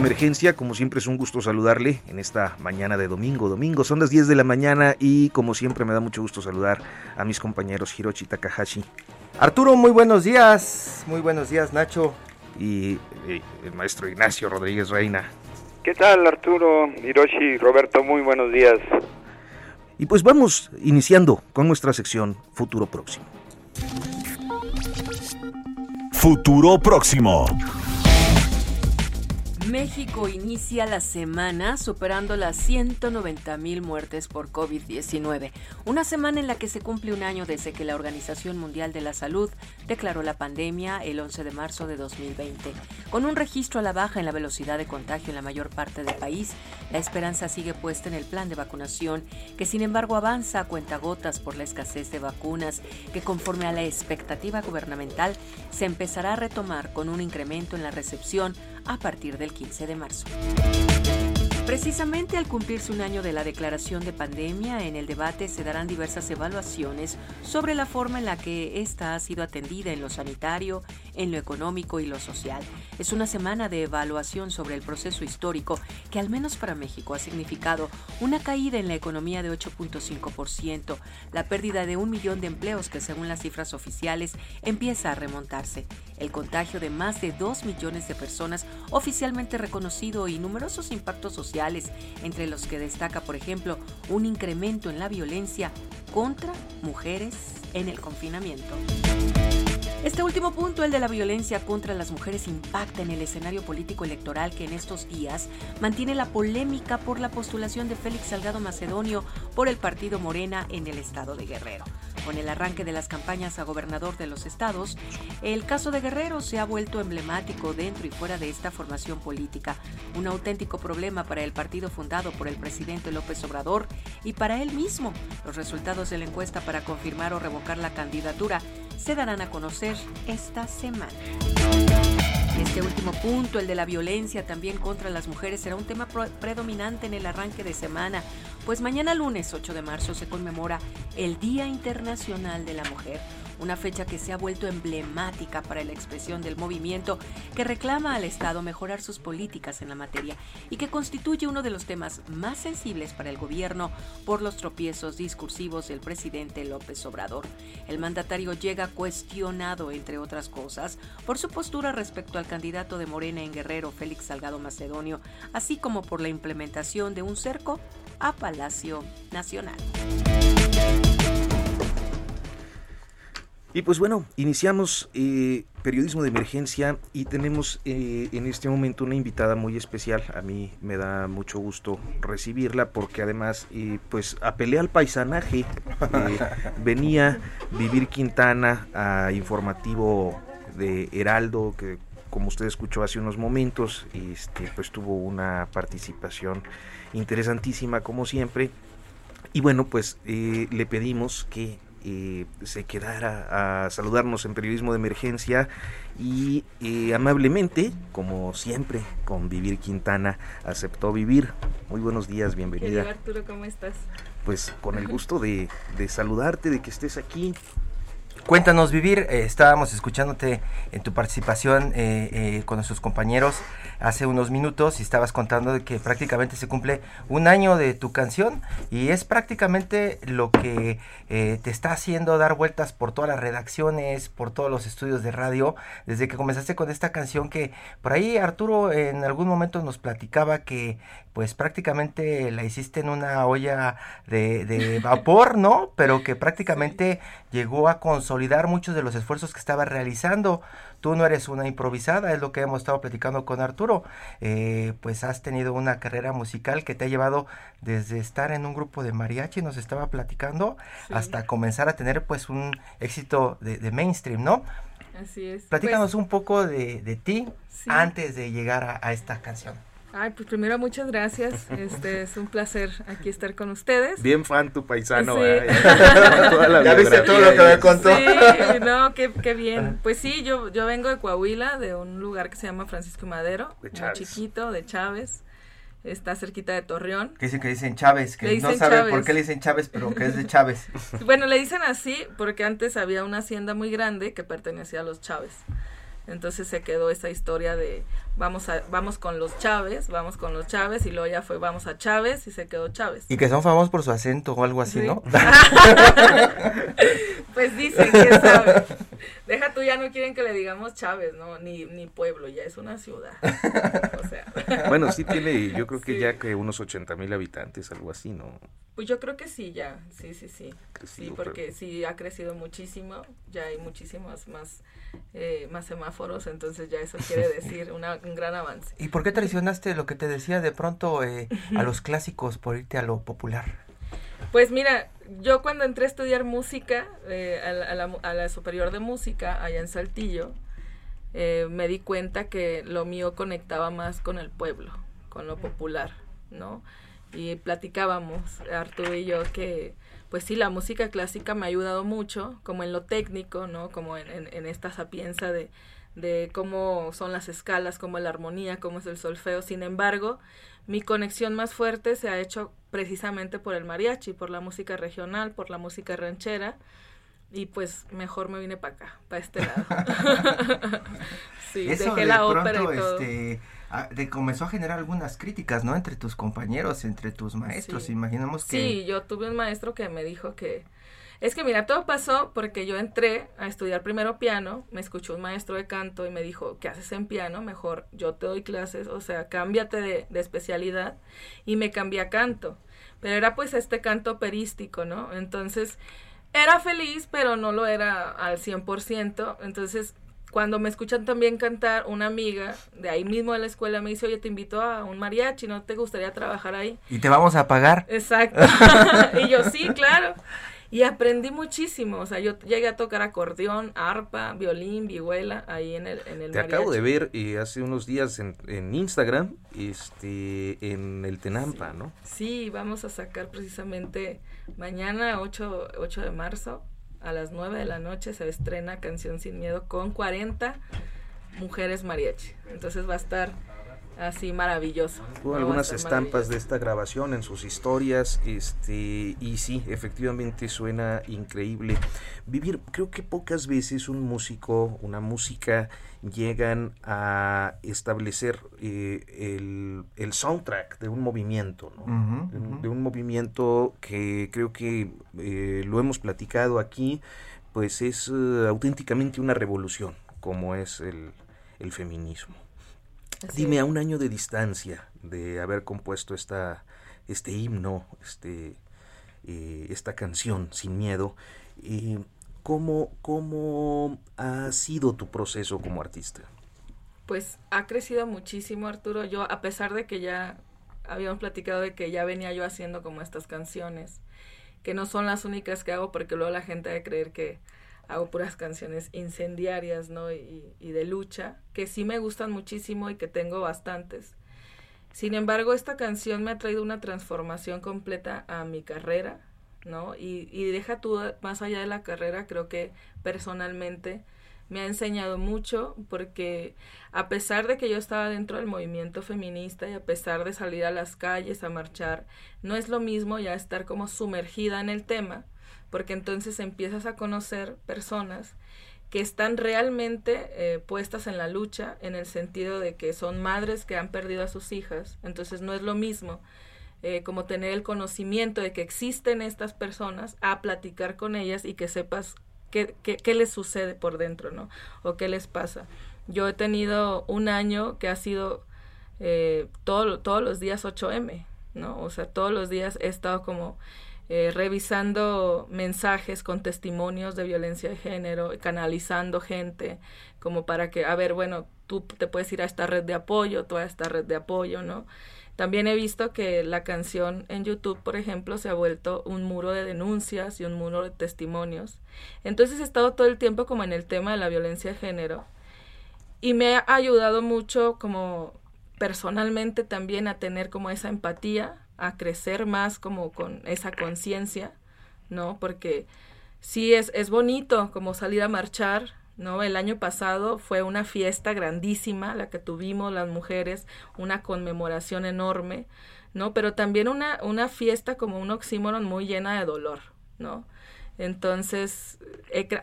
Emergencia, como siempre es un gusto saludarle en esta mañana de domingo. Domingo son las 10 de la mañana y como siempre me da mucho gusto saludar a mis compañeros Hiroshi Takahashi Arturo, muy buenos días. Muy buenos días, Nacho. y eh, el maestro Ignacio Rodríguez Reina. ¿Qué tal Arturo, Hiroshi, Roberto? Muy buenos días. Y pues vamos iniciando con nuestra sección Futuro Próximo. Futuro próximo. México inicia la semana superando las 190 mil muertes por COVID-19, una semana en la que se cumple un año desde que la Organización Mundial de la Salud declaró la pandemia el 11 de marzo de 2020. Con un registro a la baja en la velocidad de contagio en la mayor parte del país, la esperanza sigue puesta en el plan de vacunación, que sin embargo avanza a cuentagotas por la escasez de vacunas, que conforme a la expectativa gubernamental se empezará a retomar con un incremento en la recepción a partir del 15 de marzo. Precisamente al cumplirse un año de la declaración de pandemia, en el debate se darán diversas evaluaciones sobre la forma en la que esta ha sido atendida en lo sanitario, en lo económico y lo social. Es una semana de evaluación sobre el proceso histórico que al menos para México ha significado una caída en la economía de 8.5%, la pérdida de un millón de empleos que según las cifras oficiales empieza a remontarse, el contagio de más de 2 millones de personas oficialmente reconocido y numerosos impactos sociales, entre los que destaca, por ejemplo, un incremento en la violencia contra mujeres en el confinamiento. Este último punto, el de la violencia contra las mujeres, impacta en el escenario político electoral que en estos días mantiene la polémica por la postulación de Félix Salgado Macedonio por el partido Morena en el estado de Guerrero. Con el arranque de las campañas a gobernador de los estados, el caso de Guerrero se ha vuelto emblemático dentro y fuera de esta formación política, un auténtico problema para el partido fundado por el presidente López Obrador y para él mismo. Los resultados de la encuesta para confirmar o revocar la candidatura se darán a conocer esta semana. Este último punto, el de la violencia también contra las mujeres, será un tema predominante en el arranque de semana, pues mañana lunes 8 de marzo se conmemora el Día Internacional de la Mujer, una fecha que se ha vuelto emblemática para la expresión del movimiento que reclama al Estado mejorar sus políticas en la materia y que constituye uno de los temas más sensibles para el gobierno por los tropiezos discursivos del presidente López Obrador. El mandatario llega cuestionado, entre otras cosas, por su postura respecto al candidato de Morena en Guerrero, Félix Salgado Macedonio, así como por la implementación de un cerco a Palacio Nacional. Y pues bueno, iniciamos eh, periodismo de emergencia y tenemos eh, en este momento una invitada muy especial. A mí me da mucho gusto recibirla porque además eh, pues apelé al paisanaje. Eh, venía Vivir Quintana a informativo de Heraldo que como usted escuchó hace unos momentos, este, pues tuvo una participación interesantísima como siempre. Y bueno, pues eh, le pedimos que eh, se quedara a saludarnos en periodismo de emergencia y eh, amablemente, como siempre, con Vivir Quintana, aceptó vivir. Muy buenos días, bienvenida. Querido Arturo, ¿cómo estás? Pues con el gusto de, de saludarte, de que estés aquí. Cuéntanos, Vivir, eh, estábamos escuchándote en tu participación eh, eh, con nuestros compañeros hace unos minutos y estabas contando de que prácticamente se cumple un año de tu canción y es prácticamente lo que te está haciendo dar vueltas por todas las redacciones, por todos los estudios de radio, desde que comenzaste con esta canción que por ahí Arturo en algún momento nos platicaba que pues prácticamente la hiciste en una olla de, de vapor, ¿no? Pero que prácticamente llegó a consolidar muchos de los esfuerzos que estaba realizando. Tú no eres una improvisada, es lo que hemos estado platicando con Arturo. Eh, pues has tenido una carrera musical que te ha llevado desde estar en un grupo de mariachi, nos estaba platicando, hasta comenzar a tener pues un éxito de, mainstream, ¿no? Así es. Platícanos pues un poco de, de ti antes de llegar a esta canción. Ay, pues primero muchas gracias. Este es un placer aquí estar con ustedes. Bien fan tu paisano. Sí. ¿eh? ya viste todo lo que me contó. Sí, no, qué, qué, bien. Pues sí, yo yo vengo de Coahuila, de un lugar que se llama Francisco Madero, muy chiquito, de Chávez. Está cerquita de Torreón. Que dicen que dicen Chávez, que no sabe por qué le dicen Chávez, pero que es de Chávez. bueno, le dicen así porque antes había una hacienda muy grande que pertenecía a los Chávez. Entonces se quedó esa historia de vamos a vamos con los Chávez, vamos con los Chávez y luego ya fue vamos a Chávez y se quedó Chávez. Y que son famosos por su acento o algo así, ¿no? pues dicen que sabe. Deja tú ya no quieren que le digamos Chávez, no, ni ni pueblo, ya es una ciudad. O sea. Bueno, sí tiene, yo creo que ya que unos 80 mil habitantes, algo así, ¿no? Pues yo creo que sí, ya, sí, sí, sí. sí, porque sí ha crecido muchísimo, ya hay muchísimos más eh, más semáforos, entonces ya eso quiere decir un gran avance. ¿Y por qué traicionaste lo que te decía de pronto eh, a los clásicos por irte a lo popular? Pues mira, yo cuando entré a estudiar música eh, a, la, a, la, superior de música allá en Saltillo, me di cuenta que lo mío conectaba más con el pueblo, con lo popular, ¿no? Y platicábamos, Arturo y yo, que pues sí, la música clásica me ha ayudado mucho, como en lo técnico, ¿no? Como en, en, esta sapienza de, de cómo son las escalas, cómo es la armonía, cómo es el solfeo. Sin embargo, mi conexión más fuerte se ha hecho precisamente por el mariachi, por la música regional, por la música ranchera. Y pues mejor me vine para acá, para este lado. sí, dejé la ópera y todo. Este de, comenzó a generar algunas críticas, ¿no? Entre tus compañeros, entre tus maestros, imaginamos que... Sí, yo tuve un maestro que me dijo que... Es que mira, todo pasó porque yo entré a estudiar primero piano, me escuchó un maestro de canto y me dijo, ¿qué haces en piano? Mejor yo te doy clases, o sea, cámbiate de, de especialidad y me cambié a canto. Pero era pues este canto operístico, ¿no? Entonces, era feliz, pero no lo era al 100%. Entonces, cuando me escuchan también cantar, una amiga de ahí mismo de la escuela me dice, oye, te invito a un mariachi, ¿no te gustaría trabajar ahí? ¿Y te vamos a pagar? Exacto. y yo, sí, claro. Y aprendí muchísimo, o sea, yo llegué a tocar acordeón, arpa, violín, vihuela, ahí en el, en el Te acabo de ver eh, hace unos días en, en, Instagram, este, en el Tenampa, ¿no? Sí, vamos a sacar precisamente mañana, 8, 8 de marzo, a las 9 de la noche se estrena Canción Sin Miedo con 40 mujeres mariachi. Entonces va a estar así maravilloso. Hubo algunas estampas de esta grabación en sus historias, este, y sí, efectivamente suena increíble. Vivir, creo que pocas veces un músico, una música, llegan a establecer eh, el, el, soundtrack de un movimiento, ¿no? de, un movimiento que creo que eh, lo hemos platicado aquí, pues es eh, auténticamente una revolución, como es el, el feminismo. Dime, a un año de distancia de haber compuesto esta, este himno, este, eh, esta canción, Sin Miedo, eh, ¿cómo, ¿cómo ha sido tu proceso como artista? Pues ha crecido muchísimo, Arturo. Yo, a pesar de que ya habíamos platicado de que ya venía yo haciendo como estas canciones, que no son las únicas que hago porque luego la gente debe creer que hago puras canciones incendiarias, ¿no? Y, y, de lucha, que sí me gustan muchísimo y que tengo bastantes. Sin embargo, esta canción me ha traído una transformación completa a mi carrera, ¿no? Y, y deja tú más allá de la carrera, creo que personalmente me ha enseñado mucho porque a pesar de que yo estaba dentro del movimiento feminista y a pesar de salir a las calles a marchar, no es lo mismo ya estar como sumergida en el tema porque entonces empiezas a conocer personas que están realmente eh, puestas en la lucha en el sentido de que son madres que han perdido a sus hijas, entonces no es lo mismo eh, como tener el conocimiento de que existen estas personas a platicar con ellas y que sepas qué, qué, les sucede por dentro, ¿no? O qué les pasa. Yo he tenido un año que ha sido eh, todo, todos los días 8M, ¿no? O sea, todos los días he estado como eh, revisando mensajes con testimonios de violencia de género, canalizando gente, como para que, a ver, bueno, tú te puedes ir a esta red de apoyo, toda esta red de apoyo, ¿no? También he visto que la canción en YouTube, por ejemplo, se ha vuelto un muro de denuncias y un muro de testimonios. Entonces he estado todo el tiempo como en el tema de la violencia de género y me ha ayudado mucho como personalmente también a tener como esa empatía a crecer más como con esa conciencia, ¿no? Porque sí es, es bonito como salir a marchar, ¿no? El año pasado fue una fiesta grandísima la que tuvimos las mujeres, una conmemoración enorme, ¿no? Pero también una, una fiesta como un oxímoron muy llena de dolor, ¿no? Entonces,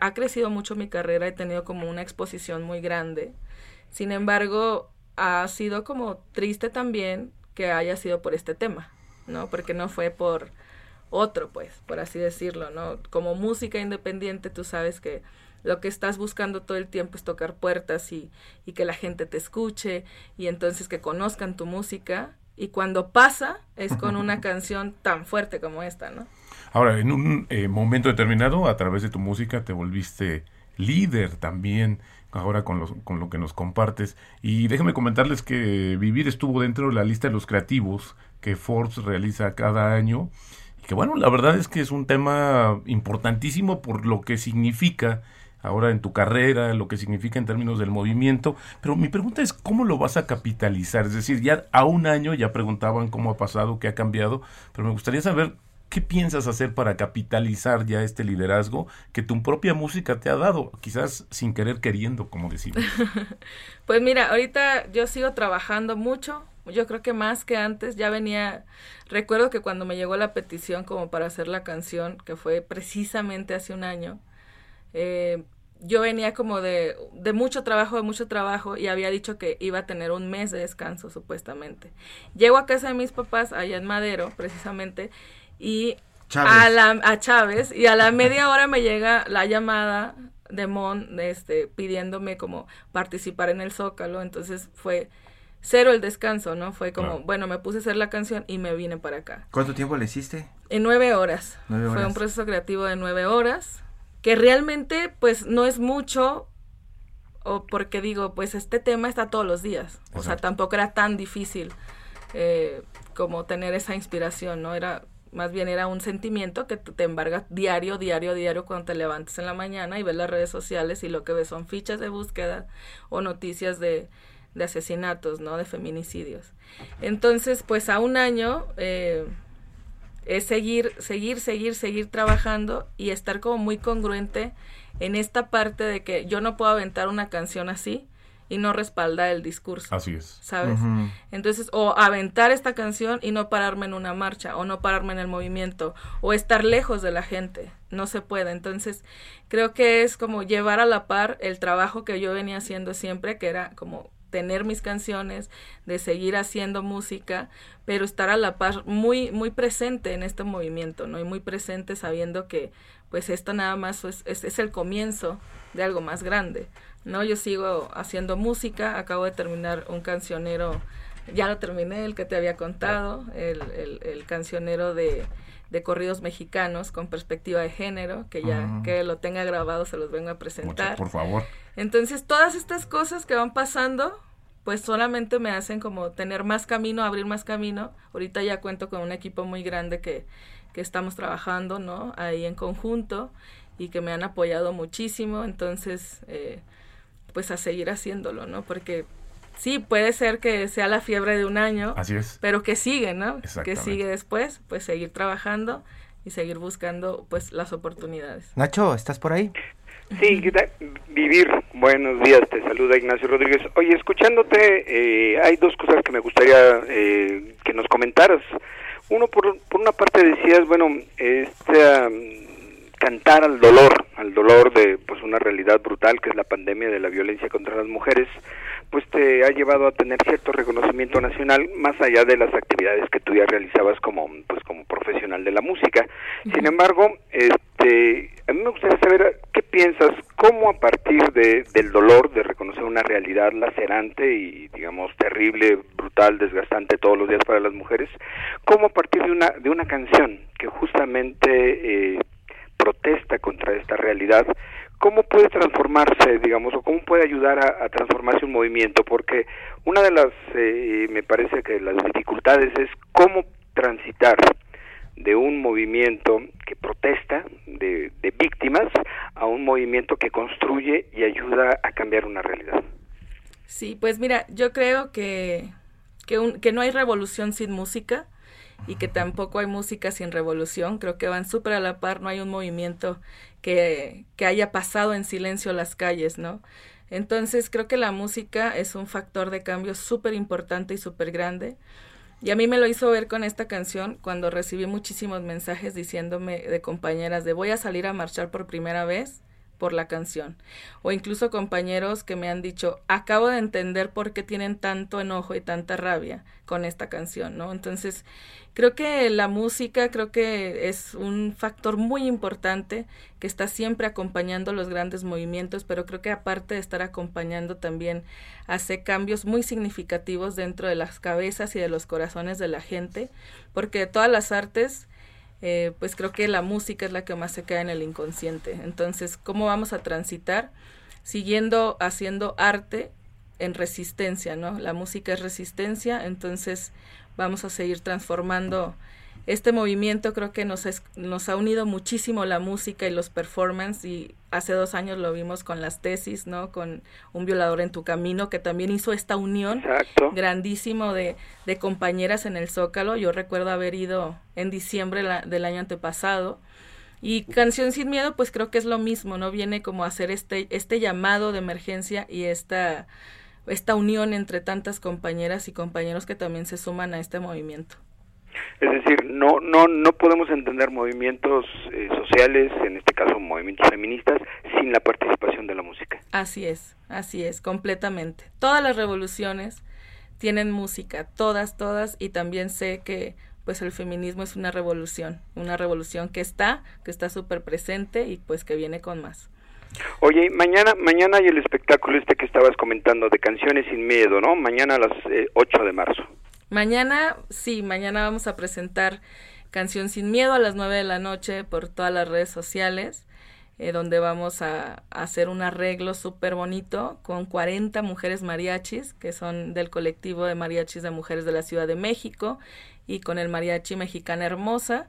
ha crecido mucho mi carrera, he tenido como una exposición muy grande. Sin embargo, ha sido como triste también que haya sido por este tema, ¿no? Porque no fue por otro, pues, por así decirlo, ¿no? Como música independiente, tú sabes que lo que estás buscando todo el tiempo es tocar puertas y, y que la gente te escuche y entonces que conozcan tu música y cuando pasa es con una canción tan fuerte como esta, ¿no? Ahora, en un eh, momento determinado, a través de tu música, te volviste líder también ahora con, los, con lo que nos compartes. Y déjenme comentarles que Vivir estuvo dentro de la lista de los creativos que Forbes realiza cada año. Y que bueno, la verdad es que es un tema importantísimo por lo que significa ahora en tu carrera, lo que significa en términos del movimiento. Pero mi pregunta es, ¿cómo lo vas a capitalizar? Es decir, ya a un año ya preguntaban cómo ha pasado, qué ha cambiado, pero me gustaría saber ¿Qué piensas hacer para capitalizar ya este liderazgo que tu propia música te ha dado? Quizás sin querer queriendo, como decimos. pues mira, ahorita yo sigo trabajando mucho. Yo creo que más que antes ya venía. Recuerdo que cuando me llegó la petición como para hacer la canción, que fue precisamente hace un año, eh, yo venía como de, de mucho trabajo, de mucho trabajo, y había dicho que iba a tener un mes de descanso, supuestamente. Llego a casa de mis papás, allá en Madero, precisamente, y A, la, a Chávez y a la media hora me llega la llamada de Mon este, pidiéndome como participar en el Zócalo, entonces fue cero el descanso, ¿no? Fue como, bueno, me puse a hacer la canción y me vine para acá. ¿Cuánto tiempo le hiciste? En nueve horas. Fue un proceso creativo de nueve horas, que realmente pues no es mucho, o porque digo, pues este tema está todos los días, o sea, tampoco era tan difícil eh, como tener esa inspiración, ¿no? Era más bien era un sentimiento que te embarga diario, diario, diario cuando te levantes en la mañana y ves las redes sociales y lo que ves son fichas de búsqueda o noticias de, de asesinatos, ¿no? De feminicidios. Entonces, pues a un año eh, es seguir, seguir, seguir, seguir trabajando y estar como muy congruente en esta parte de que yo no puedo aventar una canción así y no respaldar el discurso. Así es. ¿Sabes? Entonces, o aventar esta canción y no pararme en una marcha, o no pararme en el movimiento, o estar lejos de la gente. No se puede. Entonces, creo que es como llevar a la par el trabajo que yo venía haciendo siempre, que era como tener mis canciones, de seguir haciendo música, pero estar a la par muy, muy presente en este movimiento, ¿no? Y muy presente sabiendo que, pues, esto nada más es, es el comienzo de algo más grande. ¿no? Yo sigo haciendo música, acabo de terminar un cancionero, ya lo terminé, el que te había contado, el, el, cancionero de, de, corridos mexicanos con perspectiva de género, que ya que lo tenga grabado se los vengo a presentar. por favor. Entonces, todas estas cosas que van pasando, pues solamente me hacen como tener más camino, abrir más camino. Ahorita ya cuento con un equipo muy grande que, que estamos trabajando, ¿no? Ahí en conjunto y que me han apoyado muchísimo. Entonces, eh, pues a seguir haciéndolo, ¿no? Porque sí, puede ser que sea la fiebre de un año, Así es. pero que sigue, ¿no? Que sigue después, pues seguir trabajando y seguir buscando pues las oportunidades. Nacho, ¿estás por ahí? Sí, vivir. Buenos días, te saluda Ignacio Rodríguez. Oye, escuchándote, eh, hay dos cosas que me gustaría eh, que nos comentaras. Uno, por, por una parte decías, bueno, esta cantar al dolor, al dolor de pues una realidad brutal que es la pandemia de la violencia contra las mujeres, pues te ha llevado a tener cierto reconocimiento nacional más allá de las actividades que tú ya realizabas como pues como profesional de la música. Sin embargo, este a mí me gustaría saber qué piensas, cómo a partir de, del dolor de reconocer una realidad lacerante y digamos terrible, brutal, desgastante todos los días para las mujeres, cómo a partir de una de una canción que justamente eh, protesta contra esta realidad, ¿cómo puede transformarse, digamos, o cómo puede ayudar a, transformarse un movimiento? Porque una de las, eh, me parece que las dificultades es cómo transitar de un movimiento que protesta de, víctimas a un movimiento que construye y ayuda a cambiar una realidad. Sí, pues mira, yo creo que, que, que no hay revolución sin música y que tampoco hay música sin revolución. Creo que van súper a la par, no hay un movimiento que, que haya pasado en silencio las calles, ¿no? Entonces creo que la música es un factor de cambio súper importante y súper grande. Y a mí me lo hizo ver con esta canción cuando recibí muchísimos mensajes diciéndome de compañeras de voy a salir a marchar por primera vez por la canción. O incluso compañeros que me han dicho, acabo de entender por qué tienen tanto enojo y tanta rabia con esta canción, ¿no? Entonces, creo que la música, creo que es un factor muy importante que está siempre acompañando los grandes movimientos, pero creo que aparte de estar acompañando también hace cambios muy significativos dentro de las cabezas y de los corazones de la gente, porque todas las artes eh, pues creo que la música es la que más se queda en el inconsciente. Entonces, ¿cómo vamos a transitar? Siguiendo haciendo arte en resistencia, ¿no? La música es resistencia, entonces vamos a seguir transformando este movimiento creo que nos, nos ha unido muchísimo la música y los performances y hace dos años lo vimos con las tesis, ¿no? Con Un violador en tu camino, que también hizo esta unión grandísimo de, de, compañeras en el Zócalo. Yo recuerdo haber ido en diciembre del año antepasado. Y Canción Sin Miedo, pues creo que es lo mismo, ¿no? Viene como a hacer este, este llamado de emergencia y esta, esta unión entre tantas compañeras y compañeros que también se suman a este movimiento. Es decir, no, no, no podemos entender movimientos eh, sociales, en este caso movimientos feministas, sin la participación de la música. Así es, así es, completamente. Todas las revoluciones tienen música, todas, todas, y también sé que pues el feminismo es una revolución, una revolución que está, que está súper presente y pues que viene con más. Oye, mañana, mañana hay el espectáculo este que estabas comentando de Canciones sin Miedo, ¿no? Mañana a las 8 eh, de marzo. Mañana, sí, mañana vamos a presentar Canción Sin Miedo a las 9 de la noche por todas las redes sociales, eh, donde vamos a, hacer un arreglo súper bonito con 40 mujeres mariachis, que son del colectivo de mariachis de mujeres de la Ciudad de México, y con el mariachi Mexicana Hermosa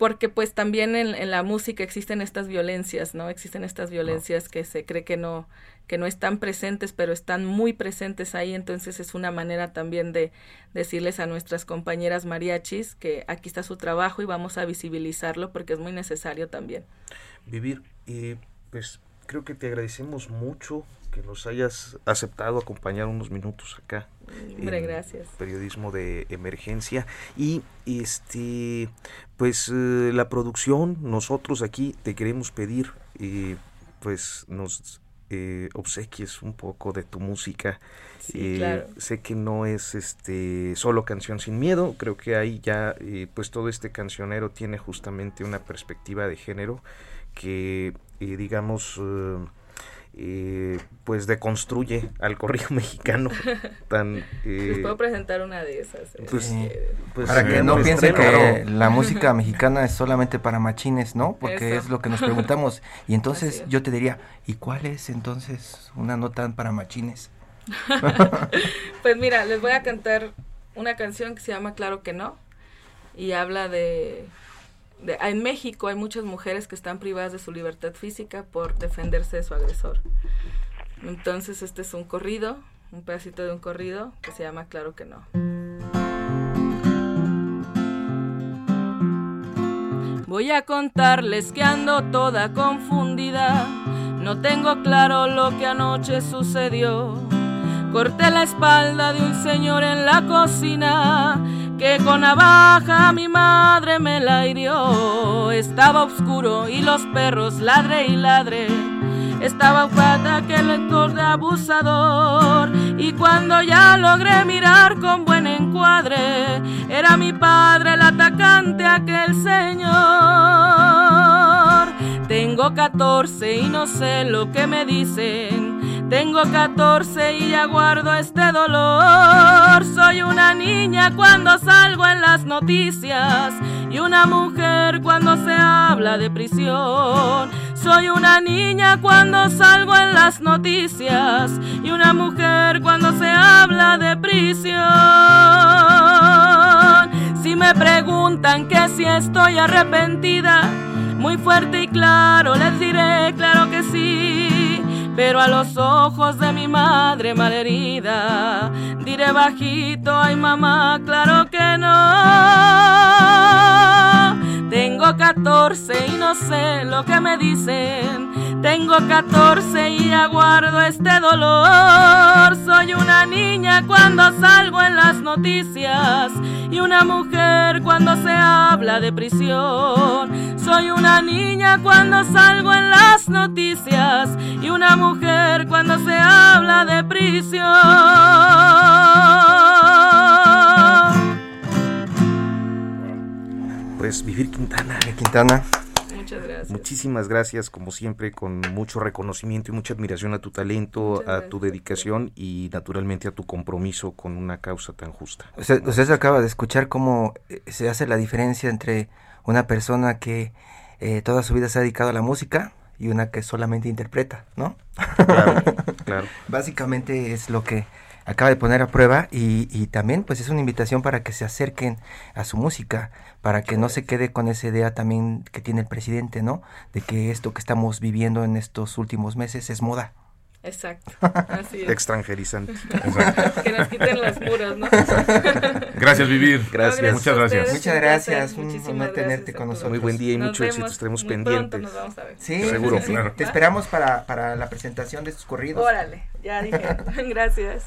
porque pues también en, en, la música existen estas violencias, ¿no? Existen estas violencias que se cree que no, que no están presentes, pero están muy presentes ahí, entonces es una manera también de decirles a nuestras compañeras mariachis que aquí está su trabajo y vamos a visibilizarlo porque es muy necesario también. Vivir, y pues creo que te agradecemos mucho que nos hayas aceptado acompañar unos minutos acá. Hombre, gracias. Periodismo de emergencia. Y este, pues eh, la producción, nosotros aquí te queremos pedir, eh, pues nos eh, obsequies un poco de tu música. Eh, sé que no es este solo canción sin miedo, creo que ahí ya pues todo este cancionero tiene justamente una perspectiva de género que digamos eh, pues deconstruye al corrido mexicano tan eh, les puedo presentar una de esas eh, pues, pues, para que no piensen que la música mexicana es solamente para machines no porque es lo que nos preguntamos. Y entonces yo te diría y cuál es entonces una nota para machines pues mira les voy a cantar una canción que se llama claro que no y habla de en México hay muchas mujeres que están privadas de su libertad física por defenderse de su agresor. Entonces este es un corrido, un pedacito de un corrido que se llama Claro que no. Voy a contarles que ando toda confundida, no tengo claro lo que anoche sucedió. Corté la espalda de un señor en la cocina que con navaja mi madre me la hirió. Estaba oscuro y los perros ladre y ladre. Estaba pata que lector de abusador y cuando ya logré mirar con buen encuadre, era mi padre el atacante aquel señor. Tengo 14 y no sé lo que me dicen tengo 14 y ya guardo este dolor. Soy una niña cuando salgo en las noticias y una mujer cuando se habla de prisión. Soy una niña cuando salgo en las noticias y una mujer cuando se habla de prisión. Si me preguntan que si estoy arrepentida, muy fuerte y claro les diré claro que sí pero a los ojos de mi madre malherida diré bajito, ay mamá, claro que no. Tengo 14 y no sé lo que me dicen. Tengo 14 y aguardo este dolor. Soy una niña cuando salgo en las noticias y una mujer cuando se habla de prisión. Soy una niña cuando salgo en las noticias y una mujer cuando se habla de prisión. Pues Vivir Quintana. Quintana. Muchas gracias. Muchísimas gracias, como siempre, con mucho reconocimiento y mucha admiración a tu talento, a tu dedicación y naturalmente a tu compromiso con una causa tan justa. Usted, usted acaba de escuchar cómo eh, se hace la diferencia entre una persona que eh, toda su vida se ha dedicado a la música y una que solamente interpreta, ¿no? Claro, claro. Básicamente es lo que acaba de poner a prueba y, y, también pues es una invitación para que se acerquen a su música, para que no se quede con esa idea también que tiene el presidente, ¿no? De que esto que estamos viviendo en estos últimos meses es moda. Exacto, así es. Extranjerizante. que nos quiten las muras, ¿no? Gracias, Vivir. Gracias. Muchas gracias. Muchas gracias, un Muchísimas honor tenerte con nosotros. Muy buen día y Nos mucho éxito. Estaremos pendientes. Pronto nos vamos a ver. Sí, Seguro, sí, sí. claro. Te esperamos para, para la presentación de tus corridos. Órale, ya dije. Gracias.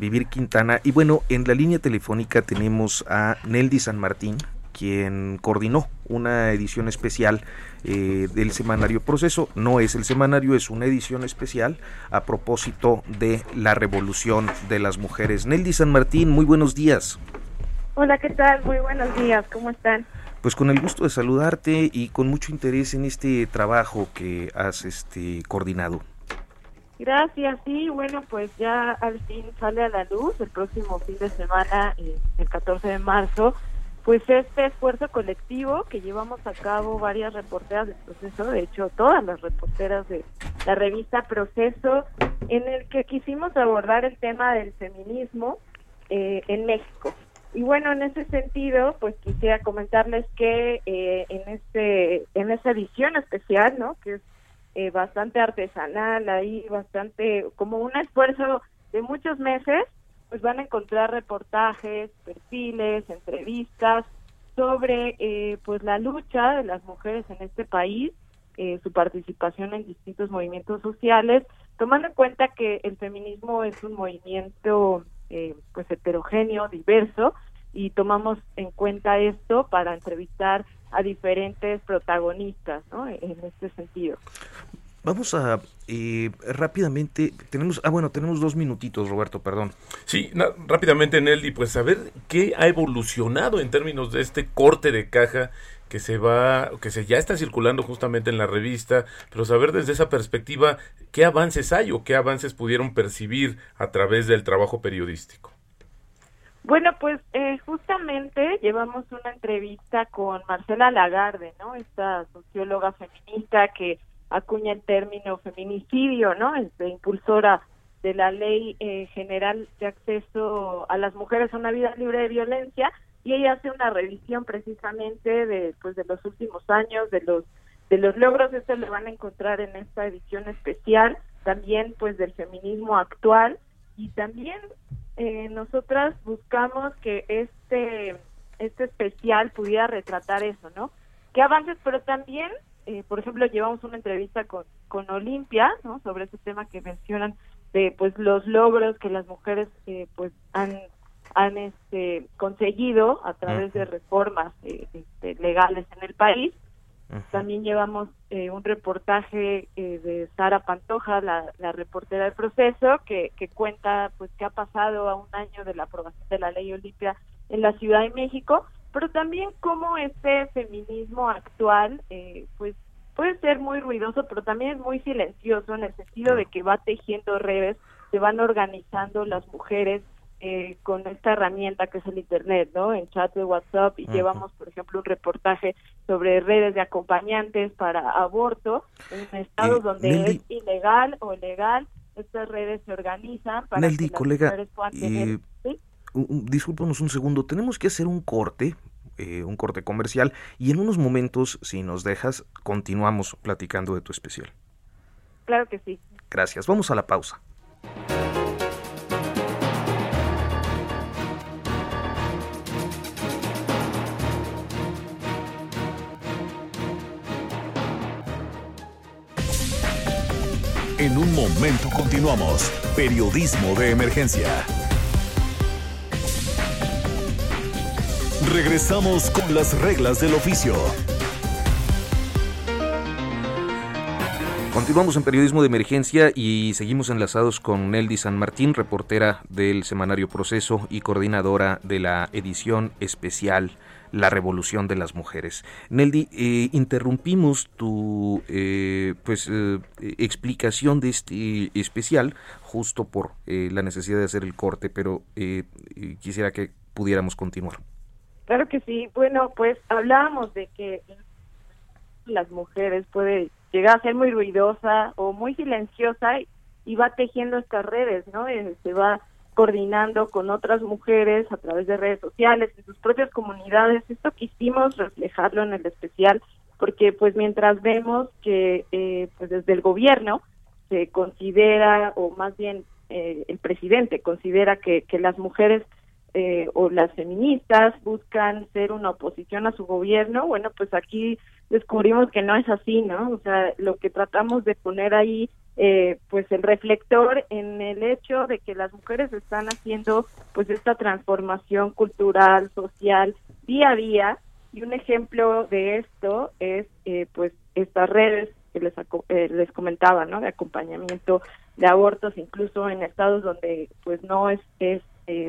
Vivir Quintana. Y bueno, en la línea telefónica tenemos a Neldy San Martín, quien coordinó una edición especial eh, del semanario Proceso. No es el semanario, es una edición especial a propósito de la revolución de las mujeres. Neldy San Martín, muy buenos días. Hola, ¿qué tal? Muy buenos días, ¿cómo están? Pues con el gusto de saludarte y con mucho interés en este trabajo que has este, coordinado. Gracias, sí, bueno, pues ya al fin sale a la luz el próximo fin de semana, eh, el 14 de marzo, pues este esfuerzo colectivo que llevamos a cabo varias reporteras del proceso, de hecho todas las reporteras de la revista Proceso, en el que quisimos abordar el tema del feminismo eh, en México. Y bueno, en ese sentido, pues quisiera comentarles que eh, en este en esta edición especial, ¿no? Que es eh, bastante artesanal, ahí bastante como un esfuerzo de muchos meses, pues van a encontrar reportajes, perfiles, entrevistas sobre eh, pues la lucha de las mujeres en este país, eh, su participación en distintos movimientos sociales, tomando en cuenta que el feminismo es un movimiento eh, pues heterogéneo, diverso, y tomamos en cuenta esto para entrevistar a diferentes protagonistas, ¿no? En este sentido. Vamos a eh, rápidamente, tenemos, ah bueno, tenemos dos minutitos, Roberto, perdón. Sí, na- rápidamente, Nelly, pues saber qué ha evolucionado en términos de este corte de caja que se va, que se ya está circulando justamente en la revista, pero saber desde esa perspectiva qué avances hay o qué avances pudieron percibir a través del trabajo periodístico. Bueno, pues eh, justamente llevamos una entrevista con Marcela Lagarde, ¿no? Esta socióloga feminista que acuña el término feminicidio, ¿no? Este, impulsora de la Ley eh, General de Acceso a las Mujeres a una Vida Libre de Violencia y ella hace una revisión precisamente de pues de los últimos años, de los de los logros, esto lo van a encontrar en esta edición especial, también pues del feminismo actual y también eh, nosotras buscamos que este este especial pudiera retratar eso, ¿no? ¿Qué avances? Pero también, eh, por ejemplo, llevamos una entrevista con, con Olimpia, ¿no? Sobre ese tema que mencionan de, pues, los logros que las mujeres, eh, pues, han han este, conseguido a través de reformas eh, este, legales en el país. También llevamos eh, un reportaje eh, de Sara Pantoja, la, la, reportera del proceso, que, que cuenta pues qué ha pasado a un año de la aprobación de la ley Olimpia en la Ciudad de México, pero también cómo este feminismo actual pues puede ser muy ruidoso, pero también es muy silencioso en el sentido de que va tejiendo redes, se van organizando las mujeres eh, con esta herramienta que es el Internet, ¿no? En chat de WhatsApp y llevamos, por ejemplo, un reportaje sobre redes de acompañantes para aborto en estados donde es ilegal o legal. Estas redes se organizan para que las mujeres puedan tener... Eh, discúlpanos un segundo, tenemos que hacer un corte, eh, un corte comercial y en unos momentos, si nos dejas, continuamos platicando de tu especial. Claro que sí. Gracias, vamos a la pausa. En un momento continuamos. Periodismo de emergencia. Regresamos con las reglas del oficio. Continuamos en periodismo de emergencia y seguimos enlazados con Neldy San Martín, reportera del semanario Proceso y coordinadora de la edición especial la revolución de las mujeres. Neldi, eh, interrumpimos tu eh, pues eh, explicación de este especial justo por la necesidad de hacer el corte, pero quisiera que pudiéramos continuar. Claro que sí. Bueno, pues hablábamos de que las mujeres puede llegar a ser muy ruidosa o muy silenciosa y va tejiendo estas redes, ¿no? Se va coordinando con otras mujeres a través de redes sociales, en sus propias comunidades. Esto quisimos reflejarlo en el especial porque pues mientras vemos que eh, pues desde el gobierno se considera, o más bien eh, el presidente considera que, que las mujeres eh, o las feministas buscan ser una oposición a su gobierno, bueno, pues aquí descubrimos que no es así, ¿no? O sea, lo que tratamos de poner ahí eh, pues el reflector en el hecho de que las mujeres están haciendo pues esta transformación cultural, social, día a día y un ejemplo de esto es eh, pues estas redes que les, eh, les comentaba, ¿no? De acompañamiento de abortos, incluso en estados donde pues no es, es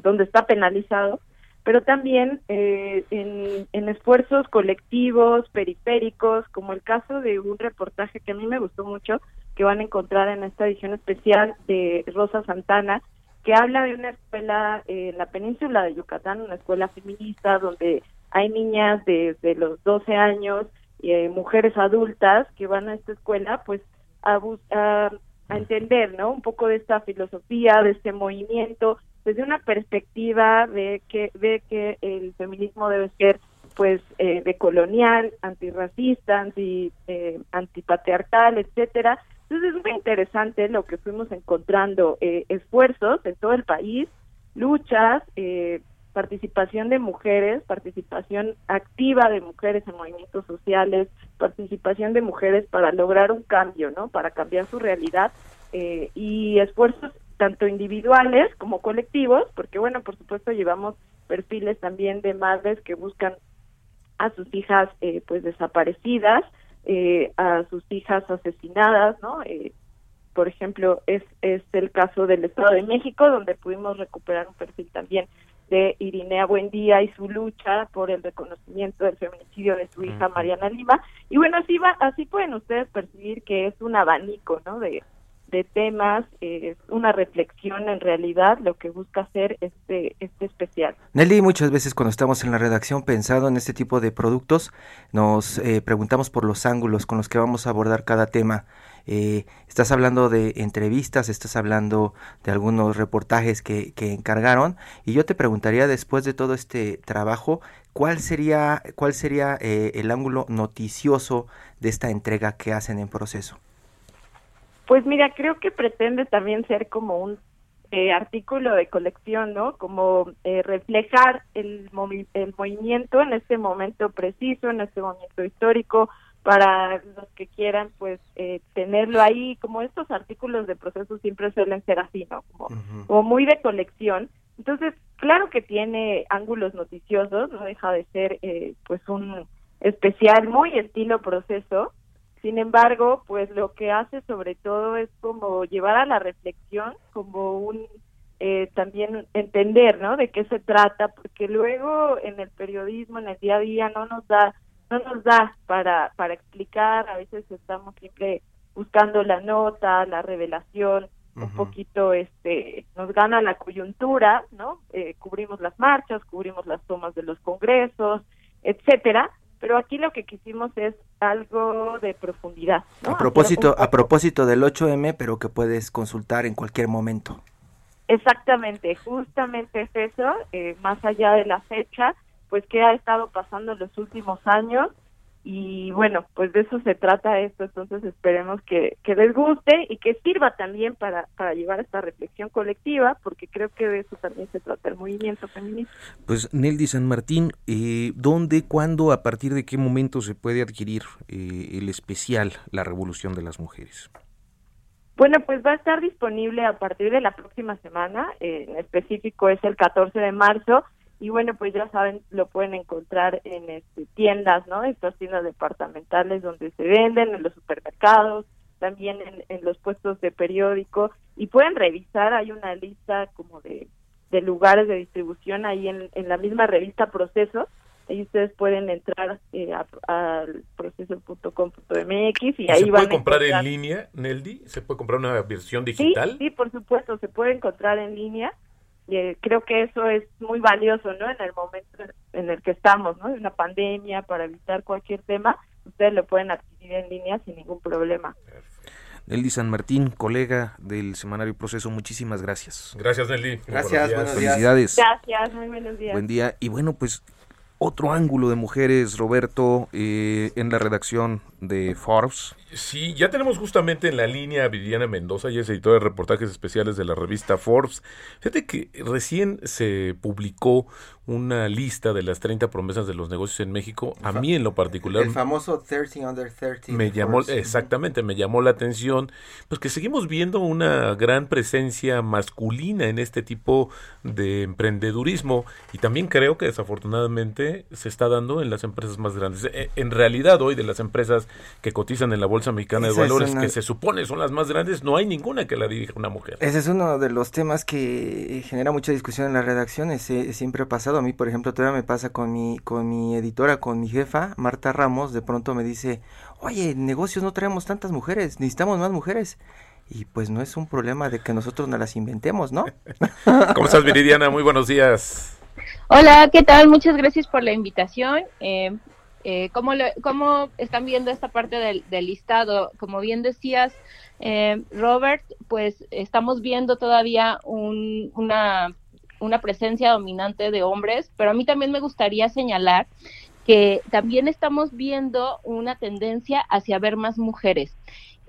donde está penalizado, pero también en, en esfuerzos colectivos, periféricos, como el caso de un reportaje que a mí me gustó mucho, que van a encontrar en esta edición especial de Rosa Santana, que habla de una escuela en la península de Yucatán, una escuela feminista donde hay niñas desde los 12 años, y eh, mujeres adultas que van a esta escuela, pues a, a, entender, ¿no? Un poco de esta filosofía, de este movimiento, desde una perspectiva de que de que el feminismo debe ser pues eh, decolonial, antirracista, anti eh, antipatriarcal, etcétera, entonces es muy interesante lo que fuimos encontrando, eh, esfuerzos en todo el país, luchas, eh, participación de mujeres, participación activa de mujeres en movimientos sociales, participación de mujeres para lograr un cambio, ¿no? Para cambiar su realidad eh, y esfuerzos tanto individuales como colectivos, porque bueno, por supuesto llevamos perfiles también de madres que buscan a sus hijas pues desaparecidas, eh, a sus hijas asesinadas, ¿no? Eh, por ejemplo, es, es el caso del Estado de México, donde pudimos recuperar un perfil también de Irinea Buendía y su lucha por el reconocimiento del feminicidio de su hija Mariana Lima. Y bueno, así va, así pueden ustedes percibir que es un abanico, ¿no? De, de temas, es una reflexión en realidad lo que busca hacer este, este especial. Nelly, muchas veces cuando estamos en la redacción pensando en este tipo de productos, nos eh, preguntamos por los ángulos con los que vamos a abordar cada tema. Eh, estás hablando de entrevistas, estás hablando de algunos reportajes que, que encargaron y yo te preguntaría después de todo este trabajo, ¿cuál sería, cuál sería eh, el ángulo noticioso de esta entrega que hacen en proceso? Pues mira, creo que pretende también ser como un eh, artículo de colección, ¿no? Como eh, reflejar el, el movimiento en este momento preciso, en este momento histórico, para los que quieran, pues, eh, tenerlo ahí, como estos artículos de proceso siempre suelen ser así, ¿no? Como, como muy de colección. Entonces, claro que tiene ángulos noticiosos, no deja de ser eh, pues un especial muy estilo proceso. Sin embargo, pues lo que hace sobre todo es como llevar a la reflexión, como un eh, también entender, ¿no? De qué se trata, porque luego en el periodismo, en el día a día, no nos da, no nos da para para explicar. A veces estamos siempre buscando la nota, la revelación, un poquito este nos gana la coyuntura no eh, cubrimos las marchas cubrimos las tomas de los congresos etcétera pero aquí lo que quisimos es algo de profundidad a propósito a propósito del 8M pero que puedes consultar en cualquier momento. Exactamente justamente es eso eh, más allá de la fecha pues qué ha estado pasando en los últimos años y bueno, pues de eso se trata esto, entonces esperemos que, que les guste y que sirva también para, para llevar esta reflexión colectiva, porque creo que de eso también se trata el movimiento feminista. Pues Neldy San Martín, eh, ¿dónde, cuándo, a partir de qué momento se puede adquirir eh, el especial La Revolución de las Mujeres? Bueno, pues va a estar disponible a partir de la próxima semana, en específico es el 14 de marzo, y bueno pues ya saben lo pueden encontrar en este, tiendas no estas tiendas departamentales donde se venden en los supermercados también en, los puestos de periódico y pueden revisar hay una lista como de, de lugares de distribución ahí en, en la misma revista Proceso ahí ustedes pueden entrar eh, al proceso.com.mx y ahí ¿Se puede comprar en línea, Neldi? ¿Se puede comprar una versión digital? Sí, sí, por supuesto, se puede encontrar en línea eh, creo que eso es muy valioso, ¿no? En el momento en el que estamos, ¿no? Una pandemia, para evitar cualquier tema, ustedes lo pueden adquirir en línea sin ningún problema. Nelly San Martín, colega del Semanario Proceso, muchísimas gracias. Gracias, Nelly. Gracias, buenos días. Felicidades. Gracias, muy buenos días. Buen día. Y bueno, pues otro ángulo de mujeres, Roberto, eh, en la redacción de Forbes. Sí, ya tenemos justamente en la línea a Viviana Mendoza, y es editora de reportajes especiales de la revista Forbes. Fíjate que recién se publicó una lista de las 30 promesas de los negocios en México. A mí en lo particular... El famoso 30 under 30. Me llamó, exactamente, me llamó la atención, pues que seguimos viendo una gran presencia masculina en este tipo de emprendedurismo y también creo que desafortunadamente se está dando en las empresas más grandes. E, en realidad hoy de las empresas que cotizan en la Bolsa Mexicana de Valores, que se supone son las más grandes, no hay ninguna que la dirija una mujer. Ese es uno de los temas que genera mucha discusión en las redacciones. siempre ha pasado. A mí, por ejemplo, todavía me pasa con mi, con mi editora, con mi jefa, Marta Ramos, de pronto me dice, oye, en negocios no traemos tantas mujeres, necesitamos más mujeres. Y pues no es un problema de que nosotros no las inventemos, ¿no? ¿Cómo estás, Viridiana? Muy buenos días. Hola, ¿qué tal? Muchas gracias por la invitación. Eh, eh, ¿cómo, ¿Cómo están viendo esta parte del, listado? Como bien decías, eh, Robert, pues estamos viendo todavía una, una presencia dominante de hombres, pero a mí también me gustaría señalar que también estamos viendo una tendencia hacia ver más mujeres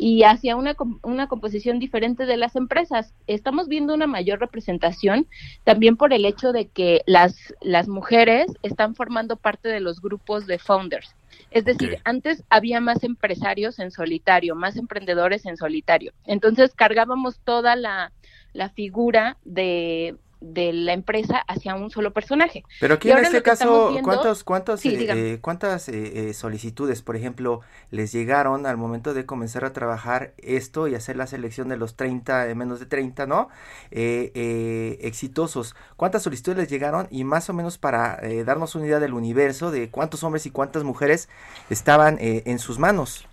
y hacia una, una composición diferente de las empresas. Estamos viendo una mayor representación también por el hecho de que las, las mujeres están formando parte de los grupos de founders. Es decir, antes había más empresarios en solitario, más emprendedores en solitario. Entonces cargábamos toda la, la figura de de la empresa hacia un solo personaje. Pero aquí en este caso, ¿cuántos, cuántos, eh, eh, ¿cuántas eh, solicitudes, por ejemplo, les llegaron al momento de comenzar a trabajar esto y hacer la selección de los 30, de menos de 30, ¿no? exitosos. ¿Cuántas solicitudes les llegaron? Y más o menos para darnos una idea del universo de cuántos hombres y cuántas mujeres estaban en sus manos.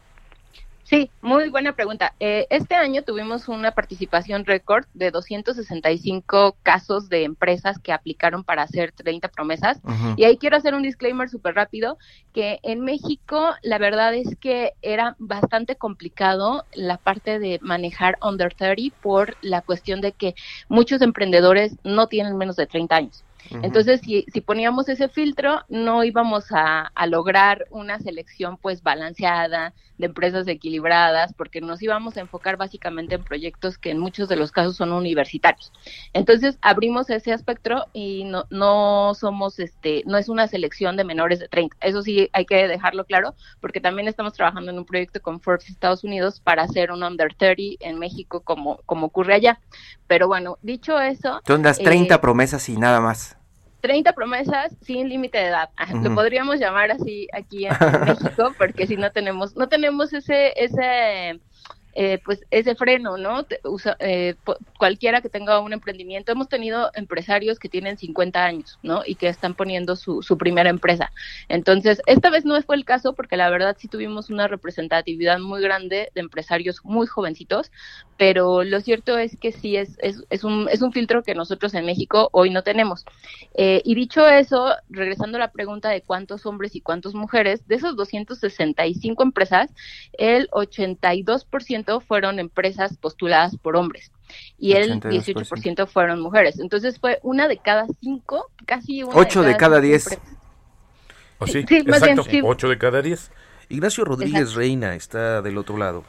Sí, muy buena pregunta. Eh, este año tuvimos una participación récord de 265 casos de empresas que aplicaron para hacer 30 promesas. Y ahí quiero hacer un disclaimer súper rápido, que en México la verdad es que era bastante complicado la parte de manejar under 30 por la cuestión de que muchos emprendedores no tienen menos de 30 años. Entonces, si, si poníamos ese filtro, no íbamos a, a, lograr una selección pues balanceada de empresas equilibradas, porque nos íbamos a enfocar básicamente en proyectos que en muchos de los casos son universitarios. Entonces, abrimos ese espectro y no, no somos, este, no es una selección de menores de 30. Eso sí hay que dejarlo claro, porque también estamos trabajando en un proyecto con Forbes Estados Unidos para hacer un under 30 en México como, como ocurre allá. Pero bueno, dicho eso... Son las 30 eh, promesas y nada más. 30 promesas sin límite de edad. Lo podríamos llamar así aquí en, México, porque si no tenemos, no tenemos ese, ese eh, pues ese freno, ¿no? Usa, eh, cualquiera que tenga un emprendimiento, hemos tenido empresarios que tienen 50 años, ¿no? Y que están poniendo su, su primera empresa. Entonces, esta vez no fue el caso porque la verdad sí tuvimos una representatividad muy grande de empresarios muy jovencitos, pero lo cierto es que sí es, es, es, un, es un filtro que nosotros en México hoy no tenemos. Eh, y dicho eso, regresando a la pregunta de cuántos hombres y cuántas mujeres, de esos 265 empresas, el 82% fueron empresas postuladas por hombres y el 18% fueron mujeres. Entonces fue una de cada cinco, casi una Ocho de cada, diez. ¿O sí? Exacto, ocho de cada diez. Ignacio Rodríguez Reina está del otro lado.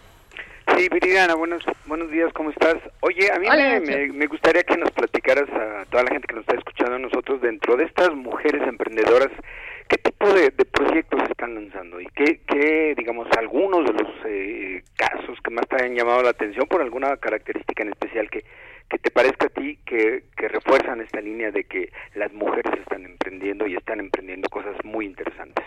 Sí, Viridiana, buenos, buenos días, ¿cómo estás? Oye, a mí me, me, gustaría que nos platicaras a toda la gente que nos está escuchando a nosotros dentro de estas mujeres emprendedoras ¿Qué tipo de, proyectos están lanzando y qué, qué, digamos, algunos de los eh, casos que más te han llamado la atención por alguna característica en especial que, que te parezca a ti que, que refuerzan esta línea de que las mujeres están emprendiendo y están emprendiendo cosas muy interesantes?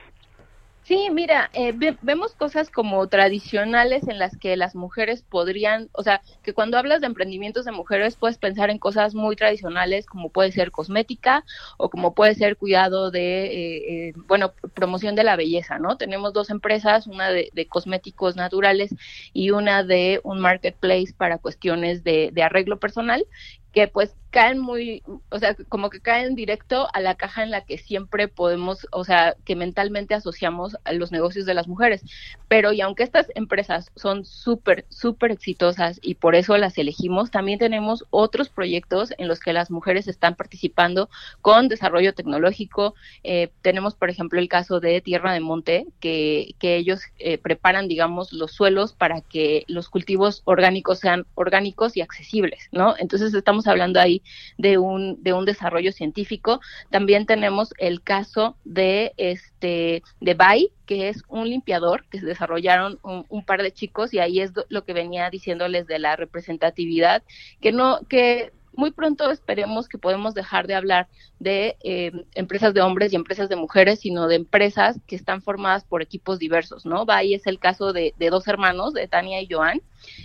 Sí, mira, eh, vemos cosas como tradicionales en las que las mujeres podrían, o sea, que cuando hablas de emprendimientos de mujeres puedes pensar en cosas muy tradicionales como puede ser cosmética o como puede ser cuidado de, eh, eh, bueno, promoción de la belleza, ¿no? Tenemos dos empresas, una de, cosméticos naturales y una de un marketplace para cuestiones de arreglo personal que pues caen muy, o sea, como que caen directo a la caja en la que siempre podemos, o sea, que mentalmente asociamos a los negocios de las mujeres. Pero y aunque estas empresas son súper, súper exitosas y por eso las elegimos, también tenemos otros proyectos en los que las mujeres están participando con desarrollo tecnológico. Eh, tenemos, por ejemplo, el caso de Tierra de Monte, que, que ellos eh, preparan, digamos, los suelos para que los cultivos orgánicos sean orgánicos y accesibles, ¿no? Entonces estamos hablando ahí de un, de un desarrollo científico. También tenemos el caso de este de Bay, que es un limpiador que se desarrollaron un, par de chicos y ahí es lo que venía diciéndoles de la representatividad, que no, que muy pronto esperemos que podemos dejar de hablar de eh, empresas de hombres y empresas de mujeres, sino de empresas que están formadas por equipos diversos, ¿no? Ahí es el caso de, de dos hermanos, de Tania y Joan,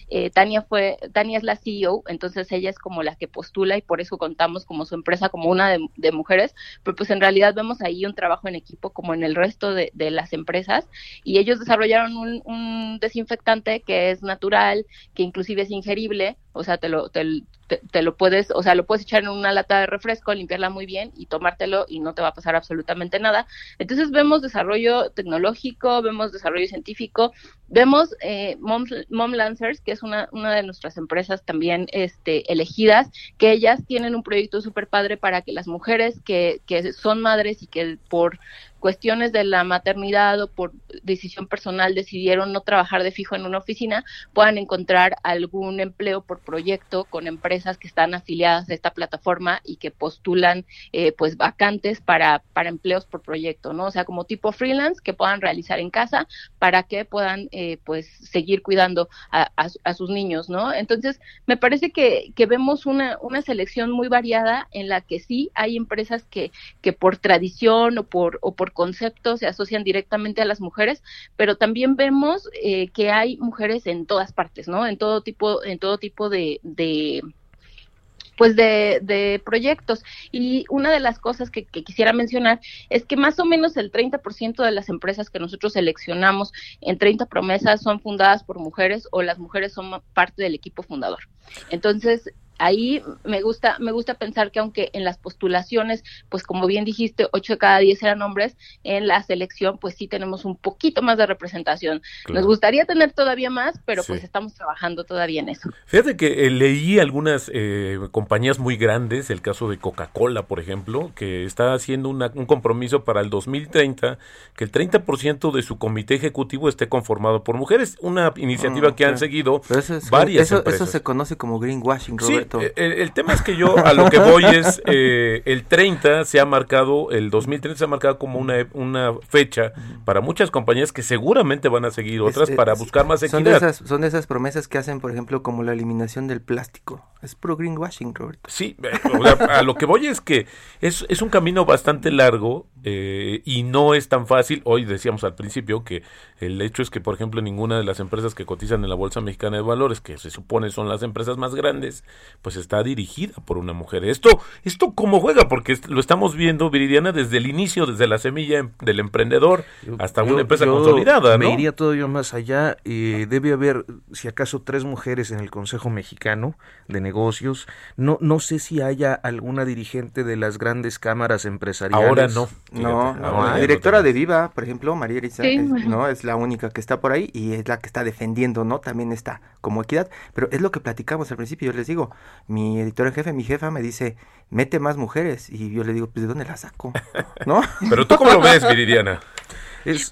eh, Tania fue, Tania es la CEO, entonces ella es como la que postula y por eso contamos como su empresa como una de, mujeres, pero pues en realidad vemos ahí un trabajo en equipo como en el resto de, las empresas y ellos desarrollaron un, desinfectante que es natural, que inclusive es ingerible, o sea, te lo, te, te, lo puedes, o sea, lo puedes echar en una lata de refresco, limpiarla muy bien y tomártelo y no te va a pasar absolutamente nada. Entonces vemos desarrollo tecnológico, vemos desarrollo científico, vemos eh, Mom, Mom Lancers, que es una, una de nuestras empresas también este, elegidas, que ellas tienen un proyecto súper padre para que las mujeres que, que son madres y que por cuestiones de la maternidad o por decisión personal decidieron no trabajar de fijo en una oficina, puedan encontrar algún empleo por proyecto con empresas que están afiliadas a esta plataforma y que postulan eh, pues vacantes para, para empleos por proyecto, ¿no? O sea, como tipo freelance que puedan realizar en casa para que puedan eh, pues seguir cuidando a, sus niños, ¿no? Entonces, me parece que, que vemos una, una selección muy variada en la que sí hay empresas que, que por tradición o por, o por conceptos se asocian directamente a las mujeres, pero también vemos eh, que hay mujeres en todas partes, ¿no? En todo tipo, en todo tipo de, pues de, proyectos. Y una de las cosas que, que, quisiera mencionar es que más o menos el 30% de las empresas que nosotros seleccionamos en 30 promesas son fundadas por mujeres o las mujeres son parte del equipo fundador. Entonces, ahí me gusta, me gusta pensar que aunque en las postulaciones, pues como bien dijiste, 8 de cada 10 eran hombres, en la selección pues sí tenemos un poquito más de representación. Nos gustaría tener todavía más, pero pues estamos trabajando todavía en eso. Fíjate que eh, leí algunas eh, compañías muy grandes, el caso de Coca-Cola, por ejemplo, que está haciendo un compromiso para el 2030, que el 30% de su comité ejecutivo esté conformado por mujeres, una iniciativa ah, que han seguido varias eso, Eso se conoce como greenwashing, Roberto. Sí, eh, el, tema es que yo a lo que voy es, el 30 se ha marcado, el 2030 se ha marcado como una, una fecha para muchas compañías que seguramente van a seguir otras para buscar más equidad. Son de, esas, son de esas promesas que hacen, por ejemplo, como la eliminación del plástico. Es pro greenwashing, Roberto. Sí, eh, a lo que voy es que es, es un camino bastante largo eh, y no es tan fácil. Hoy decíamos al principio que el hecho es que, por ejemplo, ninguna de las empresas que cotizan en la Bolsa Mexicana de Valores, que se supone son las empresas más grandes, pues está dirigida por una mujer. Esto, esto cómo juega, porque lo estamos viendo, Viridiana, desde el inicio, desde la semilla em, del emprendedor hasta una empresa consolidada. Me iría todavía más allá. Eh, debe haber, si acaso, tres mujeres en el Consejo Mexicano de Negocios. No, no sé si haya alguna dirigente de las grandes cámaras empresariales. Ahora no. No, la directora de Viva, por ejemplo, María Elisa, es, no es la única que está por ahí y es la que está defendiendo, ¿no? También está como equidad, pero es lo que platicamos al principio, yo les digo, mi editor en jefe, mi jefa me dice, "Mete más mujeres" y yo le digo, "Pues de dónde las saco?" ¿No? pero tú cómo lo ves, Viridiana?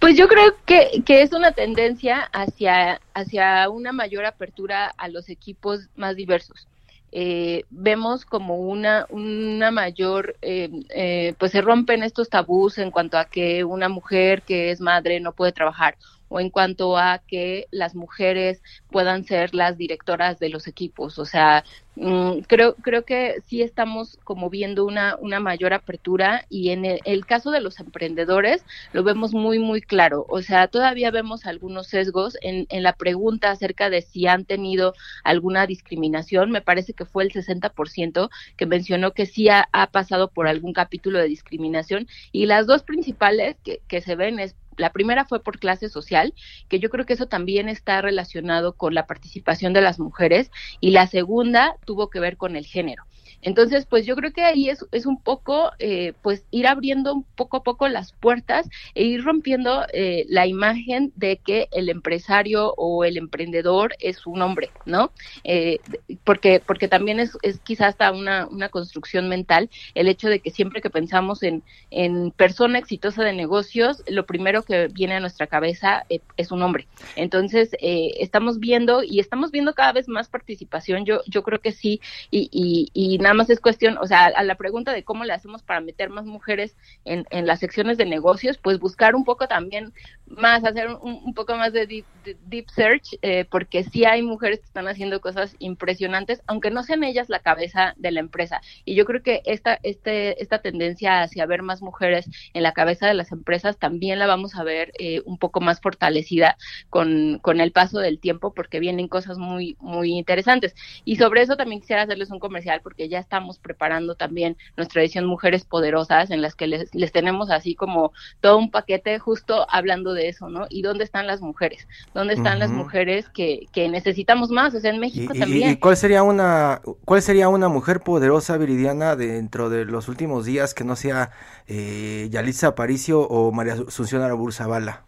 Pues yo creo que, que es una tendencia hacia, hacia una mayor apertura a los equipos más diversos. Eh, vemos como una, una mayor, eh, eh, pues se rompen estos tabús en cuanto a que una mujer que es madre no puede trabajar o en cuanto a que las mujeres puedan ser las directoras de los equipos. O sea, mm, creo, creo que sí estamos como viendo una, una mayor apertura y en el, caso de los emprendedores lo vemos muy, muy claro. O sea, todavía vemos algunos sesgos en, en la pregunta acerca de si han tenido alguna discriminación. Me parece que fue el 60% que mencionó que sí ha, ha pasado por algún capítulo de discriminación y las dos principales que, que se ven es la primera fue por clase social, que yo creo que eso también está relacionado con la participación de las mujeres, y la segunda tuvo que ver con el género. Entonces, pues yo creo que ahí es, es un poco, eh, pues ir abriendo poco a poco las puertas e ir rompiendo eh, la imagen de que el empresario o el emprendedor es un hombre, ¿no? Eh, porque, porque también es, es quizás hasta una, una construcción mental el hecho de que siempre que pensamos en, en persona exitosa de negocios, lo primero que viene a nuestra cabeza es un hombre. Entonces, estamos viendo y estamos viendo cada vez más participación, yo, yo creo que sí, y, y, y nada más es cuestión, o sea, a la pregunta de cómo le hacemos para meter más mujeres en, en las secciones de negocios, pues buscar un poco también más, hacer un, poco más de deep, search, eh, porque sí hay mujeres que están haciendo cosas impresionantes, aunque no sean ellas la cabeza de la empresa. Y yo creo que esta, este, esta tendencia hacia ver más mujeres en la cabeza de las empresas también la vamos a ver eh, un poco más fortalecida con, con el paso del tiempo, porque vienen cosas muy, muy interesantes. Y sobre eso también quisiera hacerles un comercial, porque ya estamos preparando también nuestra edición Mujeres Poderosas, en las que les, les tenemos así como todo un paquete justo hablando de eso, ¿no? ¿Y dónde están las mujeres? ¿Dónde están las mujeres que, que, necesitamos más? O sea, en México también. ¿Y cuál sería una cuál sería una mujer poderosa viridiana dentro de los últimos días que no sea eh, Yalitza Aparicio o María Asunción Araburzabala?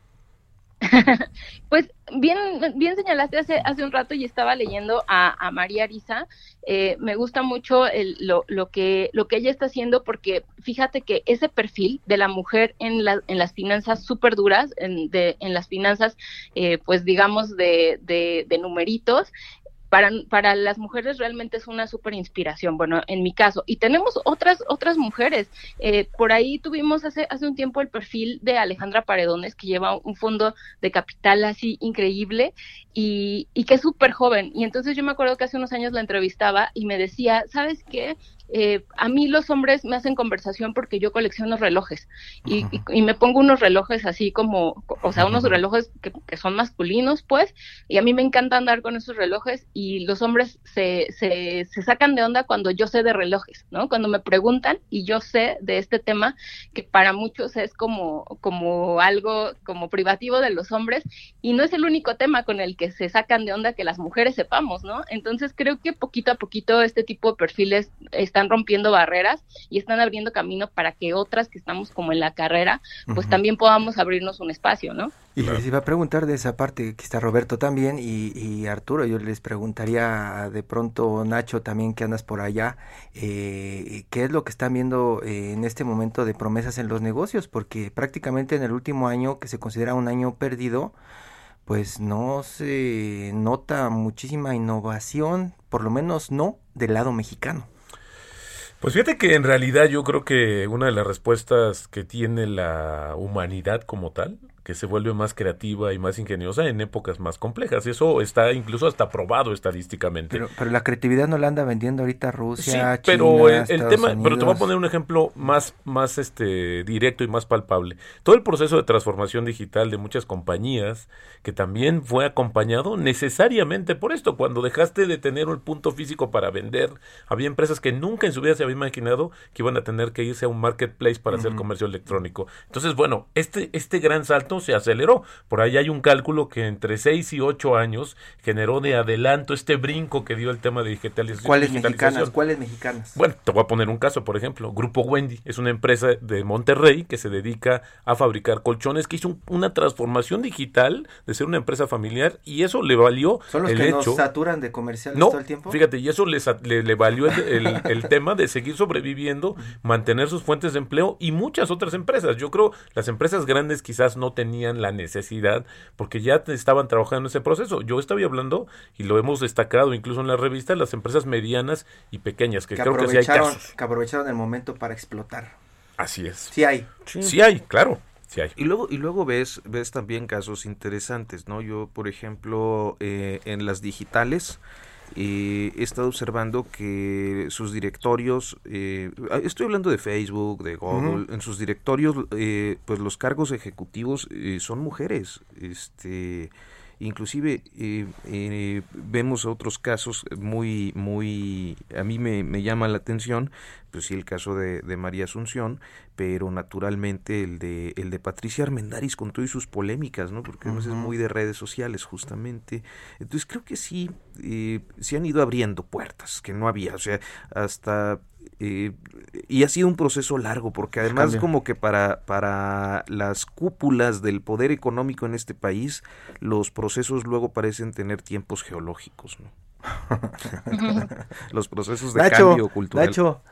pues bien, bien señalaste hace, hace un rato y estaba leyendo a, María Arisa. Eh, me gusta mucho lo, lo, que, lo que ella está haciendo porque fíjate que ese perfil de la mujer en, en las finanzas súper duras, en, de, en las finanzas, eh, pues digamos, de, de, de numeritos, para, para las mujeres realmente es una súper inspiración, bueno, en mi caso. Y tenemos otras, otras mujeres. Eh, por ahí tuvimos hace, hace un tiempo el perfil de Alejandra Paredones, que lleva un fondo de capital así increíble y, y que es súper joven. Y entonces yo me acuerdo que hace unos años la entrevistaba y me decía, ¿sabes qué? eh, a mí los hombres me hacen conversación porque yo colecciono relojes y, y, me pongo unos relojes así como, o sea, unos relojes que, que, son masculinos, pues, y a mí me encanta andar con esos relojes y los hombres se, se, se sacan de onda cuando yo sé de relojes, ¿no? Cuando me preguntan y yo sé de este tema que para muchos es como, como algo como privativo de los hombres y no es el único tema con el que se sacan de onda que las mujeres sepamos, ¿no? Entonces creo que poquito a poquito este tipo de perfiles están rompiendo barreras y están abriendo camino para que otras que estamos como en la carrera, pues también podamos abrirnos un espacio, ¿no? Y les iba a preguntar de esa parte, que está Roberto también y, Arturo, yo les preguntaría de pronto, Nacho, también que andas por allá, eh, ¿qué es lo que están viendo eh, en este momento de promesas en los negocios? Porque prácticamente en el último año, que se considera un año perdido, pues no se nota muchísima innovación, por lo menos no del lado mexicano. Pues fíjate que en realidad yo creo que una de las respuestas que tiene la humanidad como tal que se vuelve más creativa y más ingeniosa en épocas más complejas. Eso está incluso hasta probado estadísticamente. Pero, la creatividad no la anda vendiendo ahorita Rusia, sí, pero el, tema, pero te voy a poner un ejemplo más, más este directo y más palpable. Todo el proceso de transformación digital de muchas compañías, que también fue acompañado necesariamente por esto. Cuando dejaste de tener un punto físico para vender, había empresas que nunca en su vida se habían imaginado que iban a tener que irse a un marketplace para hacer comercio electrónico. Entonces, bueno, este, este gran salto se aceleró. Por ahí hay un cálculo que entre 6 y 8 años generó de adelanto este brinco que dio el tema de digitalización. ¿Cuáles mexicanas? ¿Cuáles mexicanas? Bueno, te voy a poner un caso, por ejemplo. Grupo Wendy es una empresa de Monterrey que se dedica a fabricar colchones, que hizo una transformación digital de ser una empresa familiar y eso le valió ¿Son los el que hecho. Nos saturan de comerciales no, todo el tiempo? Fíjate, y eso le, le valió el, el, el tema de seguir sobreviviendo, mantener sus fuentes de empleo y muchas otras empresas. Yo creo las empresas grandes quizás no tenían la necesidad porque ya estaban trabajando en ese proceso. Yo estaba hablando y lo hemos destacado incluso en la revista las empresas medianas y pequeñas que, creo que sí hay casos. Que aprovecharon el momento para explotar. Así es. Sí hay. Sí, sí hay, claro. Sí hay. Y luego, y luego ves, ves también casos interesantes, ¿no? Yo, por ejemplo, eh, en las digitales, eh, he estado observando que sus directorios, eh, estoy hablando de Facebook, de Google, uh -huh. en sus directorios, eh, pues los cargos ejecutivos eh, son mujeres, este, inclusive eh, vemos otros casos muy, muy, a mí me, me llama la atención, pues sí el caso de, de, María Asunción, pero naturalmente el de el de Patricia Armendaris con todas sus polémicas, ¿no? Porque uh -huh. es muy de redes sociales justamente. Entonces creo que sí eh, se han ido abriendo puertas que no había, o sea, hasta eh, y ha sido un proceso largo porque además Cambio. como que para para las cúpulas del poder económico en este país los procesos luego parecen tener tiempos geológicos, ¿no? los procesos de Nacho, cambio cultural. Nacho.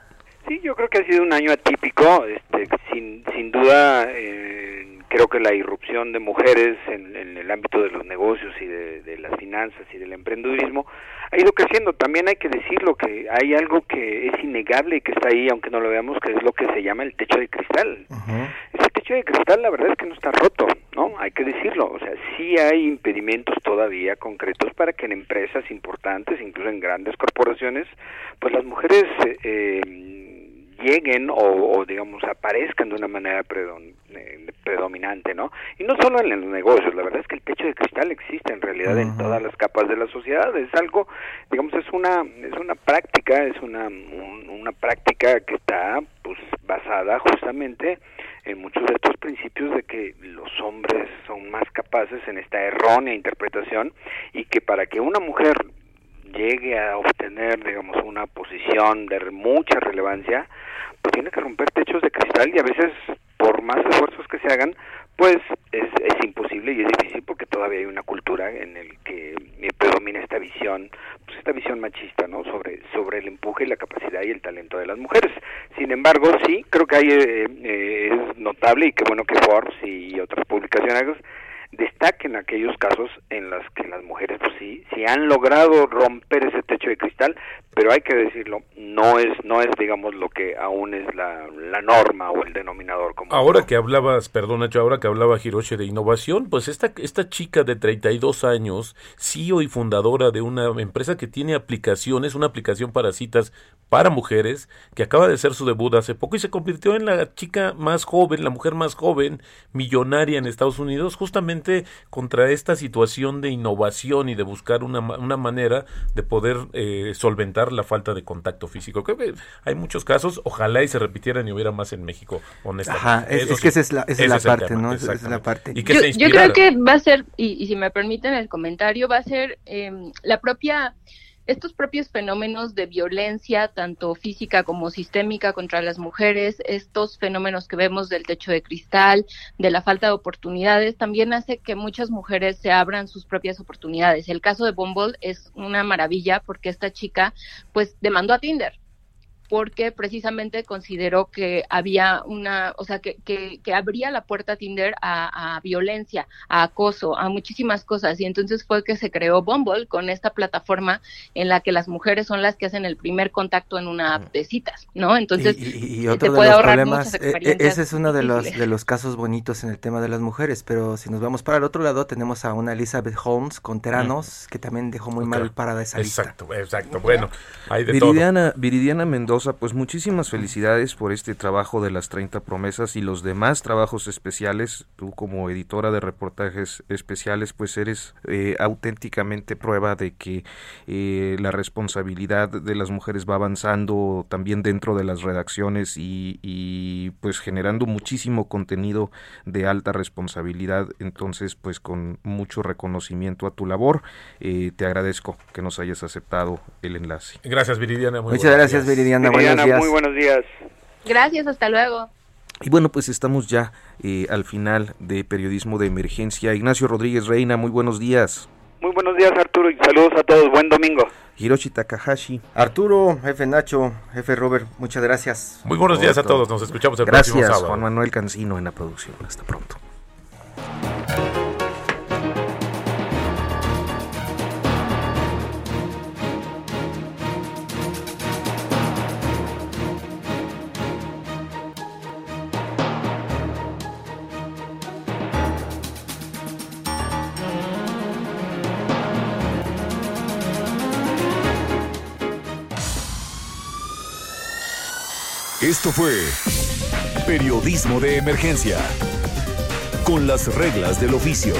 Sí, yo creo que ha sido un año atípico, este, sin, sin duda eh, creo que la irrupción de mujeres en, en, el ámbito de los negocios y de, de, las finanzas y del emprendedurismo ha ido creciendo. También hay que decirlo que hay algo que es innegable y que está ahí, aunque no lo veamos, que es lo que se llama el techo de cristal. Uh -huh. Ese techo de cristal la verdad es que no está roto, ¿no? Hay que decirlo. O sea, sí hay impedimentos todavía concretos para que en empresas importantes, incluso en grandes corporaciones, pues las mujeres... Eh, lleguen o, o, digamos aparezcan de una manera eh, predominante, ¿no? Y no solo en los negocios, la verdad es que el techo de cristal existe en realidad uh -huh. en todas las capas de la sociedad, es algo, digamos, es una es una práctica, es una un, una práctica que está pues basada justamente en muchos de estos principios de que los hombres son más capaces en esta errónea interpretación y que para que una mujer llegue a obtener, digamos, una posición de mucha relevancia, pues tiene que romper techos de cristal y a veces, por más esfuerzos que se hagan, pues es, es imposible y es difícil porque todavía hay una cultura en el que predomina esta visión, pues esta visión machista, ¿no? Sobre, sobre el empuje y la capacidad y el talento de las mujeres. Sin embargo, sí, creo que hay, eh, eh, es notable y qué bueno que Forbes y otras publicaciones destaquen aquellos casos en los que las mujeres pues sí, sí han logrado romper ese techo de cristal, pero hay que decirlo, no es, no es digamos lo que aún es la, la norma o el denominador común. Ahora que hablabas, perdón Nacho, ahora que hablaba Hiroshi de innovación, pues esta, esta chica de 32 años, CEO y fundadora de una empresa que tiene aplicaciones, una aplicación para citas para mujeres, que acaba de hacer su debut hace poco y se convirtió en la chica más joven, la mujer más joven, millonaria en Estados Unidos, justamente contra esta situación de innovación y de buscar una, una manera de poder eh, solventar la falta de contacto físico. Creo que hay muchos casos, ojalá y se repitieran y hubiera más en México, honestamente. Ajá, es, que esa es la, esa la parte, tema, ¿no? Esa es la parte. Y que yo, yo creo que va a ser, y, y si me permiten el comentario, va a ser em, la propia, estos propios fenómenos de violencia, tanto física como sistémica contra las mujeres, estos fenómenos que vemos del techo de cristal, de la falta de oportunidades, también hace que muchas mujeres se abran sus propias oportunidades. El caso de Bumble es una maravilla porque esta chica, pues, demandó a Tinder porque precisamente consideró que había una, o sea, que, que, que abría la puerta a Tinder a, a, violencia, a acoso, a muchísimas cosas. Y entonces fue que se creó Bumble con esta plataforma en la que las mujeres son las que hacen el primer contacto en una app de citas, ¿no? Entonces, y, y, y te otro de puede los ahorrar problemas, muchas e- e- experiencias ese es uno de los, de los casos bonitos en el tema de las mujeres, pero si nos vamos para el otro lado, tenemos a una Elizabeth Holmes con Teranos, que también dejó muy mal parada esa lista. Exacto, exacto. Bueno, hay de todo. Viridiana, Viridiana Mendoza, pues muchísimas felicidades por este trabajo de las 30 promesas y los demás trabajos especiales. Tú como editora de reportajes especiales, pues eres eh, auténticamente prueba de que eh, la responsabilidad de las mujeres va avanzando también dentro de las redacciones y, y, pues generando muchísimo contenido de alta responsabilidad. Entonces, pues con mucho reconocimiento a tu labor, eh, te agradezco que nos hayas aceptado el enlace. Gracias, Viridiana. Muy Muchas gracias, días. Viridiana. Viridiana, buenos días. muy buenos días. gracias, hasta luego. Y bueno, pues estamos ya eh, al final de Periodismo de Emergencia. Ignacio Rodríguez Reina, muy buenos días. Muy buenos días, Arturo, y saludos a todos. Buen domingo. Hiroshi Takahashi. Arturo, jefe Nacho, jefe Robert, muchas gracias. Muy buenos días a todos. Nos escuchamos el próximo Gracias, sábado. Juan Manuel Cancino en la producción. Hasta pronto. Esto fue Periodismo de Emergencia. Con las reglas del oficio.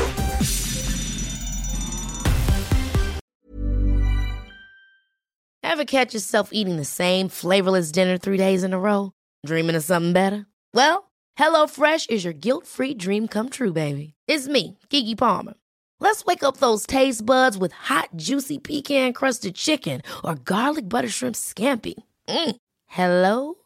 Ever catch yourself eating the same flavorless dinner three days in a row? Dreaming of something better? Well, HelloFresh is your guilt-free dream come true, baby. It's me, Kiki Palmer. Let's wake up those taste buds with hot, juicy pecan-crusted chicken or garlic butter shrimp scampi. Mm. Hello